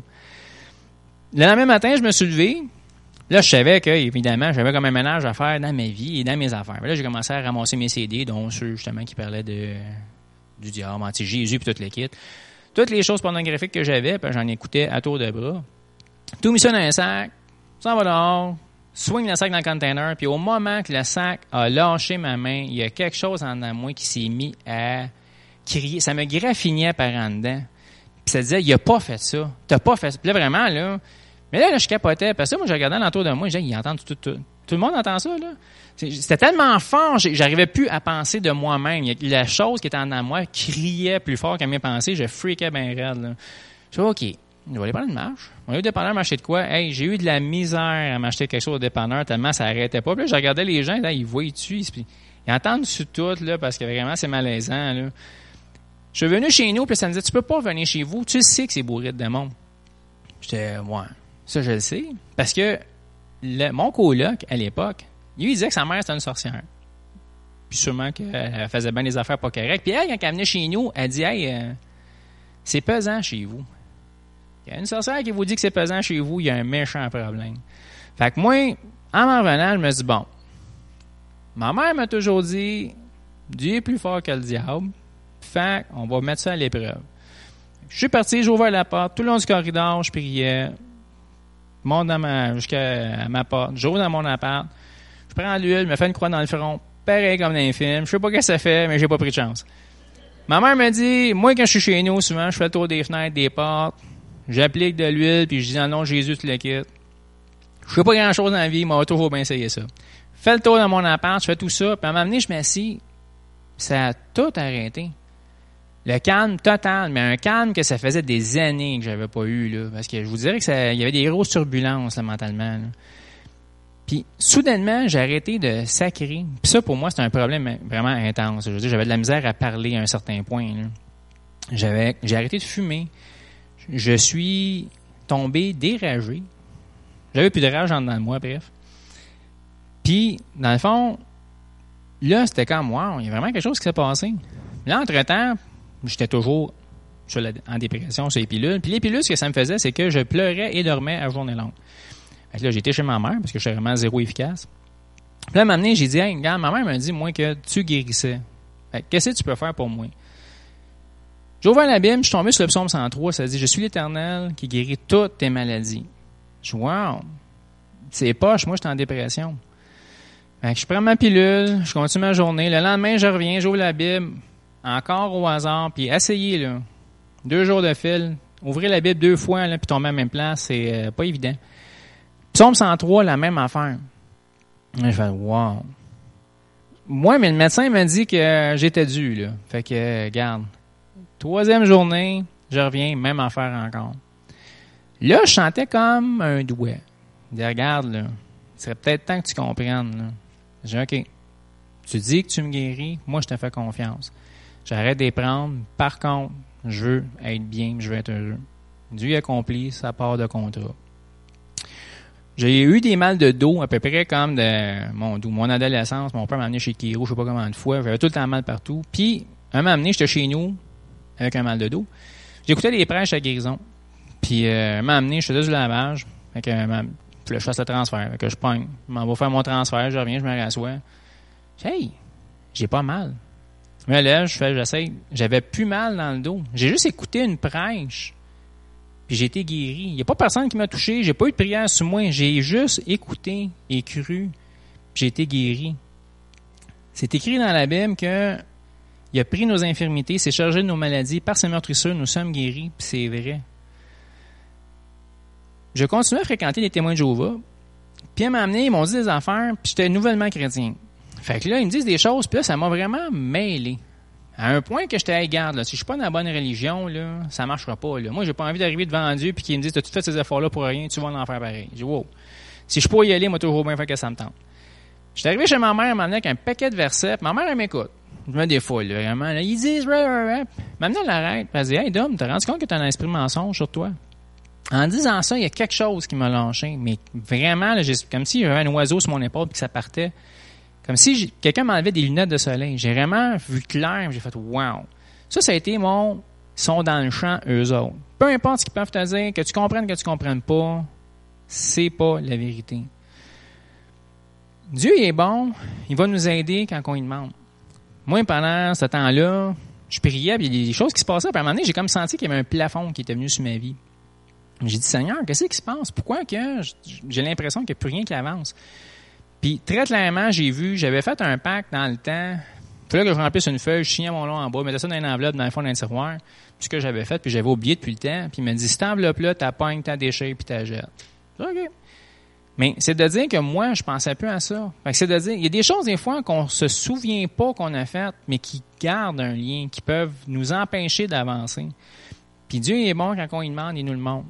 S1: Le lendemain matin, je me suis levé. Là, je savais que, évidemment, j'avais comme un ménage à faire dans ma vie et dans mes affaires. Là, j'ai commencé à ramasser mes CD, dont ceux, justement, qui parlaient de, du diable, anti-Jésus, puis toutes les kits. Toutes les choses pornographiques que j'avais, j'en écoutais à tour de bras. Tout mis ça dans un sac, ça va dehors, swing le sac dans le container, puis au moment que le sac a lâché ma main, il y a quelque chose en moi qui s'est mis à crier. Ça me graffinait par en dedans. Puis ça disait, il a pas fait ça. T'as pas fait ça. Puis là, vraiment, là. Mais là, je capotais. Parce que moi, je regardais l'entour de moi, je disais, il entend tout, tout, tout. le monde entend ça, là. C'était tellement fort, j'arrivais plus à penser de moi-même. La chose qui était en moi criait plus fort que mes pensées. Je freakais bien raide, là. Je dis, OK, je vais aller prendre une marche. On a eu dépanneur m'acheter de quoi? Hey, j'ai eu de la misère à m'acheter quelque chose au dépanneur tellement ça arrêtait pas. Puis je regardais les gens, là, ils voient, tu ils, ils entendent sur tout, là, parce que vraiment, c'est malaisant. Je suis venu chez nous, puis ça me disait, tu peux pas venir chez vous, tu sais que c'est bourré de démons. J'étais, ouais, ça, je le sais. Parce que mon coloc, à l'époque, lui, il disait que sa mère, c'était une sorcière. Puis sûrement qu'elle faisait bien des affaires pas correctes. Puis elle, quand elle venait chez nous, elle dit, hey, euh, c'est pesant chez vous. Il y a une sorcière qui vous dit que c'est pesant chez vous, il y a un méchant problème. Fait que moi, en m'en revenant, je me dis, bon, ma mère m'a toujours dit, Dieu est plus fort que le diable. Fait on va mettre ça à l'épreuve. Je suis parti, j'ai ouvert la porte. Tout le long du corridor, je priais. Je monte dans ma, jusqu'à ma porte. J'ouvre dans mon appart. Je prends l'huile, je me fais une croix dans le front. Pareil comme dans les films. Je sais pas ce que ça fait, mais j'ai pas pris de chance. Ma mère me dit, moi, quand je suis chez nous, souvent, je fais le tour des fenêtres, des portes. J'applique de l'huile, puis je dis, non, Jésus, tu le quittes. Je fais pas grand chose dans la vie, mais on va toujours bien essayer ça. Fais le tour dans mon appart, je fais tout ça, puis à un moment donné, je m'assis. Ça a tout arrêté. Le calme total, mais un calme que ça faisait des années que j'avais pas eu, là. Parce que je vous dirais que ça, il y avait des grosses turbulences, mentalement, Puis, soudainement, j'ai arrêté de sacrer. Puis ça, pour moi, c'était un problème vraiment intense. Je j'avais de la misère à parler à un certain point, J'avais, j'ai arrêté de fumer. Je suis tombé déragé. J'avais plus de rage en dedans de moi, bref. Puis, dans le fond, là, c'était comme, wow, il y a vraiment quelque chose qui s'est passé. Là, entre-temps, j'étais toujours en dépression sur les pilules. Puis les pilules, ce que ça me faisait, c'est que je pleurais et dormais à journée longue. Fait là, j'étais chez ma mère parce que j'étais vraiment zéro efficace. Puis là, à un moment donné, j'ai dit, hey, ma mère m'a dit, moi, que tu guérissais. qu'est-ce que tu peux faire pour moi? J'ai ouvert la Bible, je suis tombé sur le psaume 103, ça dit, je suis l'éternel qui guérit toutes tes maladies. Je dis, wow, c'est poche, moi, je suis en dépression. Fait que je prends ma pilule, je continue ma journée. Le lendemain, je reviens, j'ouvre la Bible encore au hasard, puis essayez, là. Deux jours de fil, ouvrez la Bible deux fois, là, puis tomber à la même place, c'est euh, pas évident. Psaume 103, la même affaire. Je fais, wow. Moi, mais le médecin m'a dit que j'étais dû, là. Fait que, regarde, troisième journée, je reviens, même affaire encore. Là, je sentais comme un douet. Je dis, regarde, là, serait peut-être temps que tu comprennes, là. J'ai OK, tu dis que tu me guéris, moi, je te fais confiance. J'arrête de prendre. Par contre, je veux être bien, je veux être heureux. Dieu accompli sa part de contrat. J'ai eu des mal de dos à peu près comme de mon, mon adolescence. Mon père m'a amené chez Kiro, je sais pas combien de fois. J'avais tout le temps mal partout. Puis, un m'a amené, j'étais chez nous avec un mal de dos. J'écoutais des prêches à guérison. Puis, euh, m'a amené, je faisais du lavage. Fait que, je fasse le transfert. Fait que je pogne. Je m'en vais faire mon transfert, je reviens, je me rassois. Hey, j'ai pas mal. Je me lève, je fais, j'essaie. J'avais plus mal dans le dos. J'ai juste écouté une prêche. Puis j'ai été guéri. Il n'y a pas personne qui m'a touché. J'ai pas eu de prière sur moi. J'ai juste écouté et cru. Puis j'ai été guéri. C'est écrit dans la Bible que il a pris nos infirmités, s'est chargé de nos maladies. Par ses meurtrissures, nous sommes guéris. Puis c'est vrai. Je continuais à fréquenter les témoins de Jéhovah. Puis à m'amener, ils m'ont dit des affaires, puis j'étais nouvellement chrétien. Fait que là, ils me disent des choses, puis là, ça m'a vraiment mêlé. À un point que j'étais à garde, là, si je suis pas dans la bonne religion, là, ça marchera pas. Là. Moi, j'ai pas envie d'arriver devant Dieu puis qu'il me dise, t'as-tu fait ces efforts-là pour rien, tu vas en faire pareil. Je dis, wow. Si je peux y aller, moi, toujours bien fait que ça me tente. J'étais arrivé chez ma mère, elle avec un paquet de versets, ma mère, elle m'écoute. Je me défoule, là, vraiment. Là, ils disent, Maintenant, elle arrête. Elle dit, hey, Dom, t'as rendu compte que t'as un esprit mensonge sur toi? En disant ça, il y a quelque chose qui m'a lâché. Mais vraiment, là, comme si j'avais un oiseau sur mon épaule et que ça partait. Comme si quelqu'un m'enlevait des lunettes de soleil. J'ai vraiment vu clair, j'ai fait wow. Ça, ça a été mon ils sont dans le champ, eux autres. Peu importe ce qu'ils peuvent te dire, que tu comprennes, que tu comprennes pas, c'est pas la vérité. Dieu est bon, il va nous aider quand on lui demande. Moi, pendant ce temps-là, je priais, puis il y a des choses qui se passaient. Puis à un moment donné, j'ai comme senti qu'il y avait un plafond qui était venu sur ma vie. J'ai dit, Seigneur, qu'est-ce qui se passe? Pourquoi que j'ai l'impression qu'il n'y a plus rien qui avance? Puis très clairement, j'ai vu, j'avais fait un pacte dans le temps. Il fallait que je remplisse une feuille, je signais mon nom en bas, mettais ça dans une enveloppe dans le fond d'un tiroir. Puis ce que j'avais fait, puis j'avais oublié depuis le temps. Puis il m'a dit, cette enveloppe-là, t'as pognes, t'as déchets, puis t'as jettes. OK. Mais c'est de dire que moi, je pensais plus à ça. c'est de dire, il y a des choses des fois qu'on se souvient pas qu'on a faites, mais qui gardent un lien, qui peuvent nous empêcher d'avancer. Puis Dieu est bon quand on lui demande, il nous le montre.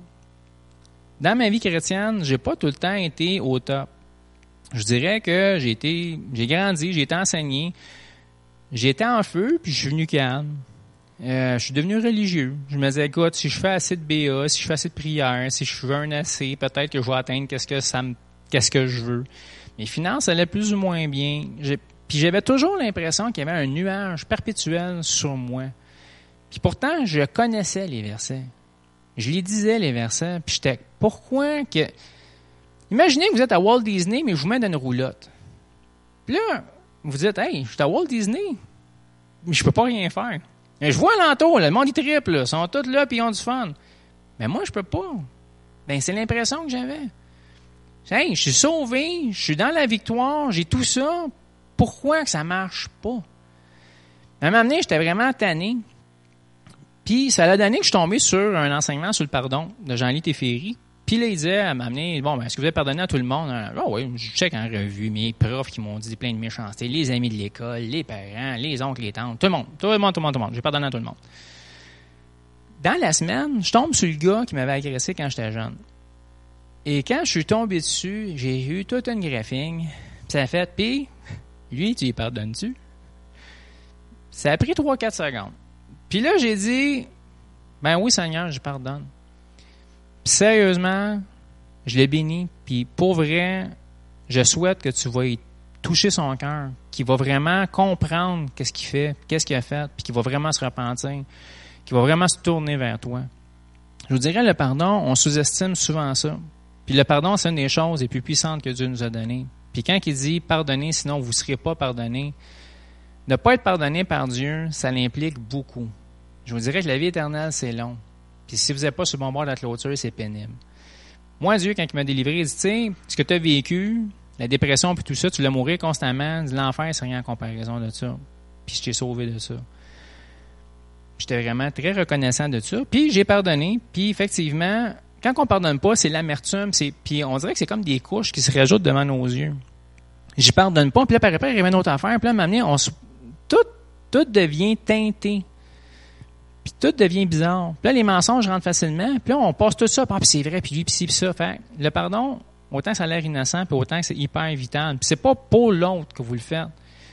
S1: Dans ma vie chrétienne, j'ai pas tout le temps été au top je dirais que j'ai été, j'ai grandi, j'ai été enseigné, j'étais en feu, puis je suis venu calme. Euh, je suis devenu religieux. Je me disais, écoute, si je fais assez de BA, si je fais assez de prières, si je veux un assez, peut-être que je vais atteindre qu'est-ce que ça me, qu'est-ce que je veux. Mes finances allaient plus ou moins bien. Puis j'avais toujours l'impression qu'il y avait un nuage perpétuel sur moi. Puis pourtant, je connaissais les versets. Je les disais, les versets. Puis j'étais, pourquoi que Imaginez que vous êtes à Walt Disney, mais je vous mets dans une roulotte. Puis là, vous dites, hey, je suis à Walt Disney. je peux pas rien faire. Je vois l'entour, le monde est triple, ils sont tous là puis ils ont du fun. Mais moi, je peux pas. Ben, c'est l'impression que j'avais. Hey, je suis sauvé, je suis dans la victoire, j'ai tout ça. Pourquoi que ça marche pas? À un moment donné, j'étais vraiment tanné. Puis ça a donné que je suis tombé sur un enseignement sur le pardon de Jean-Louis Teferi. Puis là, il disait à m'amener, bon, ben, est-ce que vous avez pardonné à tout le monde? Ah oui, je check en revue mes profs qui m'ont dit plein de méchancetés, les amis de l'école, les parents, les oncles, les tantes, tout le monde, tout le monde, tout le monde, tout le monde. J'ai pardonné à tout le monde. Dans la semaine, je tombe sur le gars qui m'avait agressé quand j'étais jeune. Et quand je suis tombé dessus, j'ai eu toute une graphing. ça a fait, puis lui, tu y pardonnes-tu? Ça a pris 3-4 secondes. Puis là, j'ai dit, ben oui, Seigneur, je pardonne. Sérieusement, je l'ai béni. Puis pour vrai, je souhaite que tu vas toucher son cœur, qu'il va vraiment comprendre qu'est-ce qu'il fait, qu'est-ce qu'il a fait, puis qu'il va vraiment se repentir, qu'il va vraiment se tourner vers toi. Je vous dirais, le pardon, on sous-estime souvent ça. Puis le pardon, c'est une des choses les plus puissantes que Dieu nous a données. Puis quand il dit pardonnez, sinon vous ne serez pas pardonné, ne pas être pardonné par Dieu, ça l'implique beaucoup. Je vous dirais que la vie éternelle, c'est long. Puis si vous n'êtes pas sur le bon bord de la clôture, c'est pénible. Moi, Dieu, quand il m'a délivré, il dit, tu sais, ce que tu as vécu, la dépression puis tout ça, tu l'as mourir constamment, l'enfer, c'est rien en comparaison de ça. Puis je t'ai sauvé de ça. J'étais vraiment très reconnaissant de ça. Puis j'ai pardonné. Puis effectivement, quand on pardonne pas, c'est l'amertume. Puis on dirait que c'est comme des couches qui se rajoutent devant nos yeux. J'y pardonne pas. Puis là, par après, il y avait une autre affaire. Puis là, m'amener, on tout, tout devient teinté. Puis tout devient bizarre. Puis là, les mensonges rentrent facilement. Puis là, on passe tout ça. Ah, puis c'est vrai, puis lui, puis ci, puis ça. Fait le pardon, autant ça a l'air innocent, puis autant que c'est hyper vital. Puis c'est pas pour l'autre que vous le faites.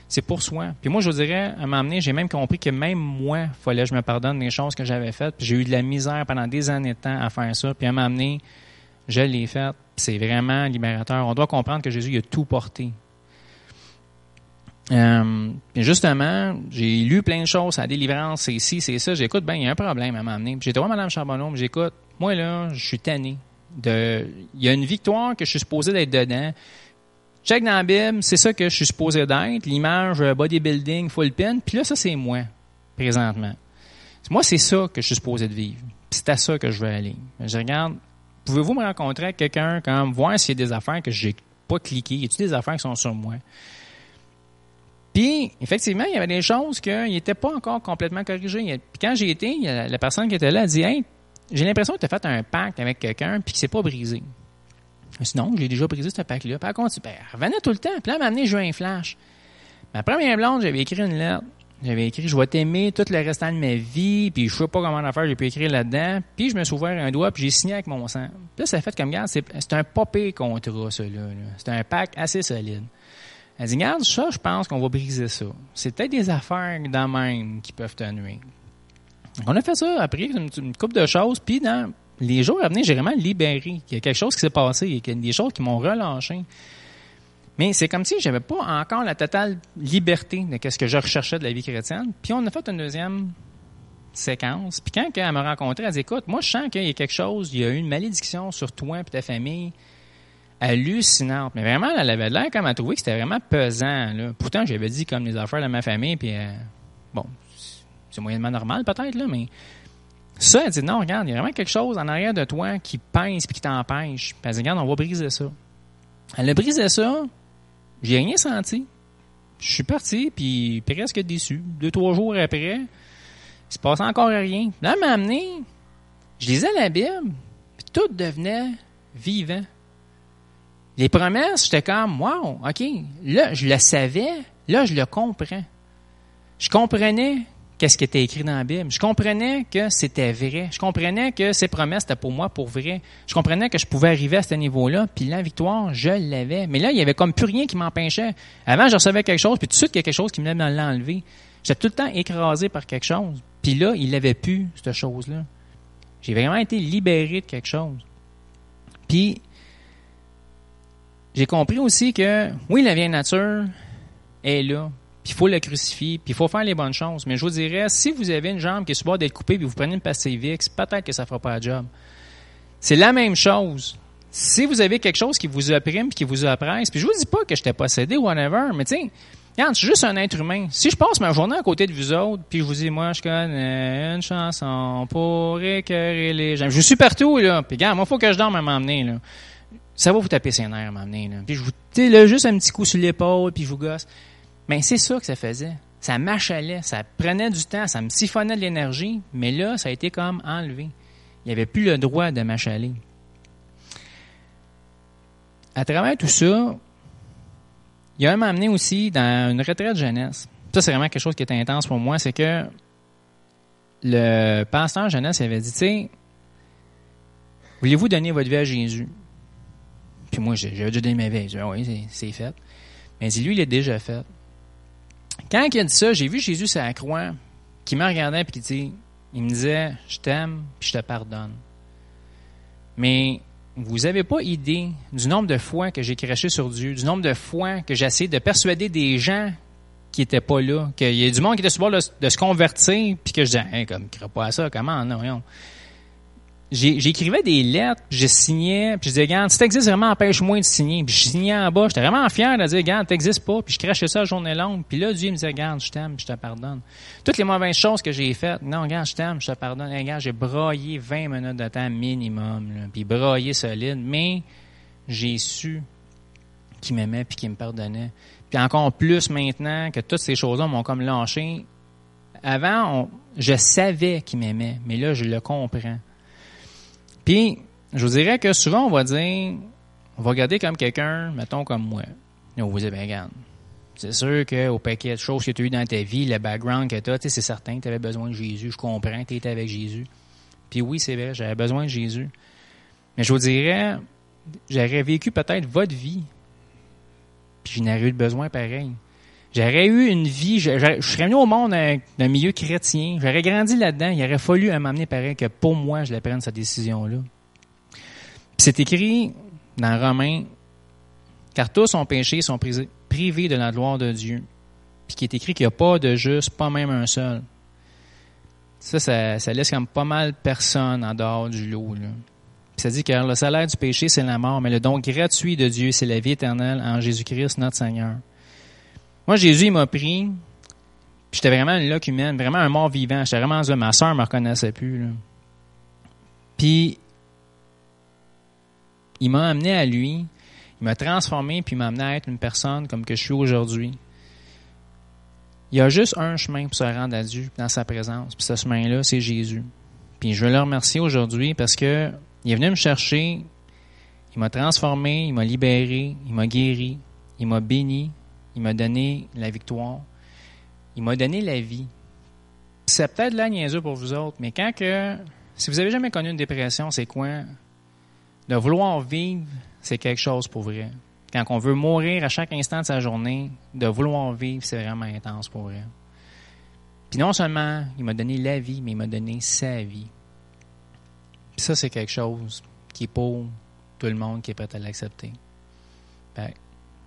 S1: C'est pour soi. Puis moi, je vous dirais, à m'amener, j'ai même compris que même moi, il fallait que je me pardonne des choses que j'avais faites. Puis j'ai eu de la misère pendant des années de temps à faire ça. Puis à m'amener, je l'ai fait. C'est vraiment libérateur. On doit comprendre que Jésus il a tout porté. Euh, justement, j'ai lu plein de choses, la délivrance, c'est ici, c'est ça. J'écoute, ben, il y a un problème à m'amener. J'ai dit, Madame Charbonneau, j'écoute, moi, là, je suis tanné. Il y a une victoire que je suis supposé d'être dedans. Check dans la Bible, c'est ça que je suis supposé d'être. L'image euh, bodybuilding, full pin. Puis là, ça, c'est moi, présentement. Moi, c'est ça que je suis supposé de vivre. c'est à ça que je veux aller. Je regarde, pouvez-vous me rencontrer avec quelqu'un, comme, voir s'il y a des affaires que j'ai pas cliquées? Y a des affaires qui sont sur moi? Puis, effectivement, il y avait des choses qui n'étaient pas encore complètement corrigées. Puis quand j'ai été, la personne qui était là a dit Hey, j'ai l'impression que tu as fait un pacte avec quelqu'un puis que c'est pas brisé. Sinon, j'ai déjà brisé ce pacte-là. Par contre, ben, revenait tout le temps. Puis là, m'a amené, jouer un flash. Ma première blonde, j'avais écrit une lettre. J'avais écrit Je vais t'aimer tout le restant de ma vie, puis je sais pas comment faire, j'ai pu écrire là-dedans. Puis je me suis ouvert un doigt, puis j'ai signé avec mon sang. Puis là, ça a fait comme garde, c'est un pas contrat, ça, là. C'est un pacte assez solide. Elle dit, regarde, ça, je pense qu'on va briser ça. C'est peut-être des affaires dans même qui peuvent te nuire. On a fait ça après une, une couple de choses, puis dans les jours à venir, j'ai vraiment libéré. Il y a quelque chose qui s'est passé, il y a des choses qui m'ont relâché. Mais c'est comme si j'avais pas encore la totale liberté de ce que je recherchais de la vie chrétienne. Puis on a fait une deuxième séquence. Puis quand elle m'a rencontré, elle dit, écoute, moi, je sens qu'il y a quelque chose, il y a eu une malédiction sur toi et ta famille hallucinante. Mais vraiment, elle avait l'air comme à trouver que c'était vraiment pesant. Là. Pourtant, j'avais dit comme les affaires de ma famille, puis euh, bon, c'est moyennement normal peut-être, là, mais ça, elle dit non, regarde, il y a vraiment quelque chose en arrière de toi qui pince puis qui t'empêche. Elle dit, regarde, on va briser ça. Elle a brisé ça, j'ai rien senti. Je suis parti, puis presque déçu. Deux, trois jours après, il se passait encore rien. Là, elle m'a amené, je lisais la Bible, puis tout devenait vivant. Les promesses, j'étais comme, wow, OK, là, je le savais, là, je le comprends. Je comprenais qu'est-ce qui était écrit dans la Bible. Je comprenais que c'était vrai. Je comprenais que ces promesses étaient pour moi pour vrai. Je comprenais que je pouvais arriver à ce niveau-là, puis la victoire, je l'avais. Mais là, il y avait comme plus rien qui m'empêchait. Avant, je recevais quelque chose, puis tout de suite, il y a quelque chose qui me venait de l'enlever. J'étais tout le temps écrasé par quelque chose. Puis là, il n'avait plus cette chose-là. J'ai vraiment été libéré de quelque chose. Puis, j'ai compris aussi que, oui, la vieille nature est là, puis il faut la crucifier, puis il faut faire les bonnes choses. Mais je vous dirais, si vous avez une jambe qui est sur d'être coupée, puis vous prenez une pastille VX, peut-être que ça ne fera pas le job. C'est la même chose. Si vous avez quelque chose qui vous opprime, puis qui vous oppresse, puis je vous dis pas que je t'ai possédé ou whatever, mais tu sais, Regarde, je suis juste un être humain. Si je passe ma journée à côté de vous autres, puis je vous dis, moi, je connais une chanson pour écœurer les gens. Je suis partout, là. Puis regarde, moi, faut que je dorme à m'emmener, là. Ça va vous taper ses nerfs là. Puis je vous, là, juste un petit coup sur l'épaule, puis je vous gosse. Mais c'est ça que ça faisait. Ça m'achalait, ça prenait du temps, ça me siphonnait de l'énergie, mais là, ça a été comme enlevé. Il n'y avait plus le droit de m'achaler. À travers tout ça, il a m'amené aussi dans une retraite jeunesse. Ça, c'est vraiment quelque chose qui est intense pour moi, c'est que le pasteur jeunesse avait dit, tu sais, voulez-vous donner votre vie à Jésus? Puis moi, j'avais déjà donné ma vie. J'ai dit, oui, c'est fait. Mais lui, il l'a déjà fait. Quand il a dit ça, j'ai vu Jésus sur la croix, qui me regardait et qui dit, il me disait, je t'aime puis je te pardonne. Mais vous n'avez pas idée du nombre de fois que j'ai craché sur Dieu, du nombre de fois que j'ai essayé de persuader des gens qui n'étaient pas là, qu'il y a du monde qui était sur le de, se convertir, puis que je disais, hein, comme, ne pas à ça, comment, non, non j'écrivais des lettres, je signais, puis je disais, regarde, si t'existes vraiment, empêche-moi de signer. Puis je signais en bas, j'étais vraiment fier de dire, regarde, t'existes pas, puis je crachais ça journée longue. Puis là, Dieu me disait, regarde, je t'aime, je te pardonne. Toutes les mauvaises choses que j'ai faites, non, regarde, je t'aime, je te pardonne. Regarde, j'ai broyé 20 minutes de temps minimum, là, puis broyé solide, mais j'ai su qu'il m'aimait puis qu'il me pardonnait. Puis encore plus maintenant que toutes ces choses-là m'ont comme lâché. Avant, je savais qu'il m'aimait, mais là, je le comprends. Puis, je vous dirais que souvent, on va dire, on va regarder comme quelqu'un, mettons comme moi. Et on vous dit, ben regarde, c'est sûr qu'au paquet de choses que tu as eues dans ta vie, le background que tu as, c'est certain que tu avais besoin de Jésus. Je comprends, tu étais avec Jésus. Puis oui, c'est vrai, j'avais besoin de Jésus. Mais je vous dirais, j'aurais vécu peut-être votre vie, puis je n'aurais eu de besoin pareil. J'aurais eu une vie, je, serais venu au monde d'un milieu chrétien, j'aurais grandi là-dedans, il aurait fallu m'amener pareil que pour moi, je la prenne cette décision-là. c'est écrit dans Romains, car tous ont péché, sont privés de la gloire de Dieu. Puis qui est écrit qu'il n'y a pas de juste, pas même un seul. Ça, ça, laisse comme pas mal de personnes en dehors du lot. Là. Ça dit que le salaire du péché, c'est la mort, mais le don gratuit de Dieu, c'est la vie éternelle en Jésus-Christ, notre Seigneur. Moi, Jésus, il m'a pris, j'étais vraiment une loque humaine, vraiment un mort vivant. J'étais vraiment, ma soeur me reconnaissait plus. Puis, il m'a amené à lui, il m'a transformé, puis il m'a amené à être une personne comme que je suis aujourd'hui. Il y a juste un chemin pour se rendre à Dieu dans sa présence. Puis ce chemin-là, c'est Jésus. Puis je veux le remercier aujourd'hui parce que il est venu me chercher, il m'a transformé, il m'a libéré, il m'a guéri, il m'a béni, il m'a donné la victoire. Il m'a donné la vie. C'est peut-être la niaiseux pour vous autres, mais quand que, si vous avez jamais connu une dépression, c'est quoi? De vouloir vivre, c'est quelque chose pour vrai. Quand on veut mourir à chaque instant de sa journée, de vouloir vivre, c'est vraiment intense pour vrai. Puis non seulement il m'a donné la vie, mais il m'a donné sa vie. Puis ça, c'est quelque chose qui est pour tout le monde qui est prêt à l'accepter.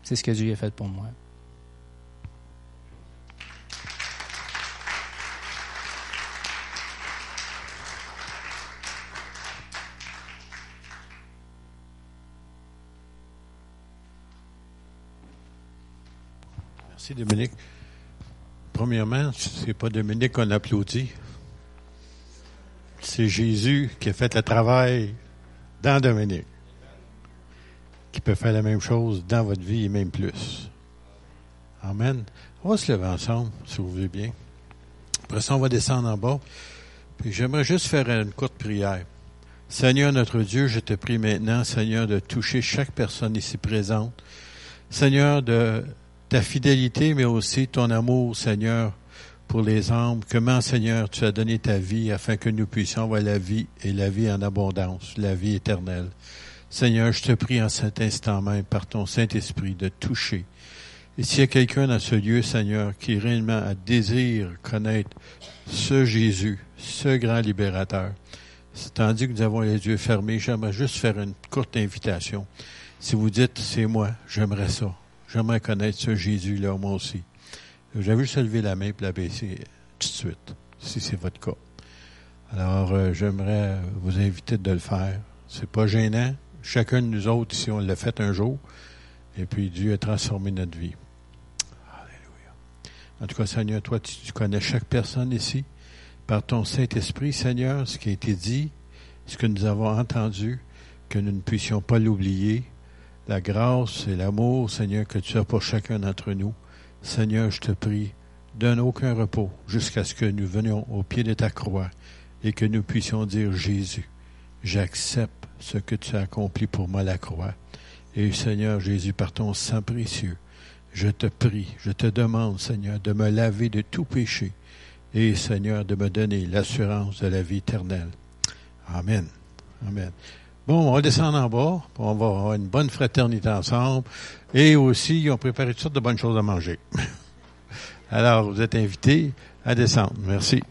S1: C'est ce que Dieu a fait pour moi.
S2: Merci, Dominique. Premièrement, c'est pas Dominique qu'on applaudit. C'est Jésus qui a fait le travail dans Dominique. Qui peut faire la même chose dans votre vie et même plus. Amen. On va se lever ensemble, si vous voulez bien. Après ça, on va descendre en bas. Puis j'aimerais juste faire une courte prière. Seigneur notre Dieu, je te prie maintenant, Seigneur, de toucher chaque personne ici présente. Seigneur, de ta fidélité, mais aussi ton amour, Seigneur, pour les âmes. Comment, Seigneur, tu as donné ta vie afin que nous puissions avoir la vie et la vie en abondance, la vie éternelle. Seigneur, je te prie en cet instant même, par ton Saint-Esprit, de toucher. Et s'il y a quelqu'un dans ce lieu, Seigneur, qui réellement a désir connaître ce Jésus, ce grand libérateur, tandis que nous avons les yeux fermés, j'aimerais juste faire une courte invitation. Si vous dites, c'est moi, j'aimerais ça. J'aimerais connaître ce Jésus-là, moi aussi. J'ai vu se lever la main et la baisser tout de suite, si c'est votre cas. Alors, euh, j'aimerais vous inviter de le faire. C'est pas gênant. Chacun de nous autres, ici, on l'a fait un jour. Et puis, Dieu a transformé notre vie. Alléluia. En tout cas, Seigneur, toi, tu, tu connais chaque personne ici. Par ton Saint-Esprit, Seigneur, ce qui a été dit, ce que nous avons entendu, que nous ne puissions pas l'oublier. La grâce et l'amour, Seigneur, que tu as pour chacun d'entre nous. Seigneur, je te prie, donne aucun repos jusqu'à ce que nous venions au pied de ta croix et que nous puissions dire Jésus, j'accepte ce que tu as accompli pour moi la croix. Et Seigneur Jésus, par ton sang précieux, je te prie, je te demande, Seigneur, de me laver de tout péché et, Seigneur, de me donner l'assurance de la vie éternelle. Amen. Amen. Bon, on va descendre en bas, on va avoir une bonne fraternité ensemble et aussi, ils ont préparé toutes sortes de bonnes choses à manger. Alors, vous êtes invités à descendre. Merci.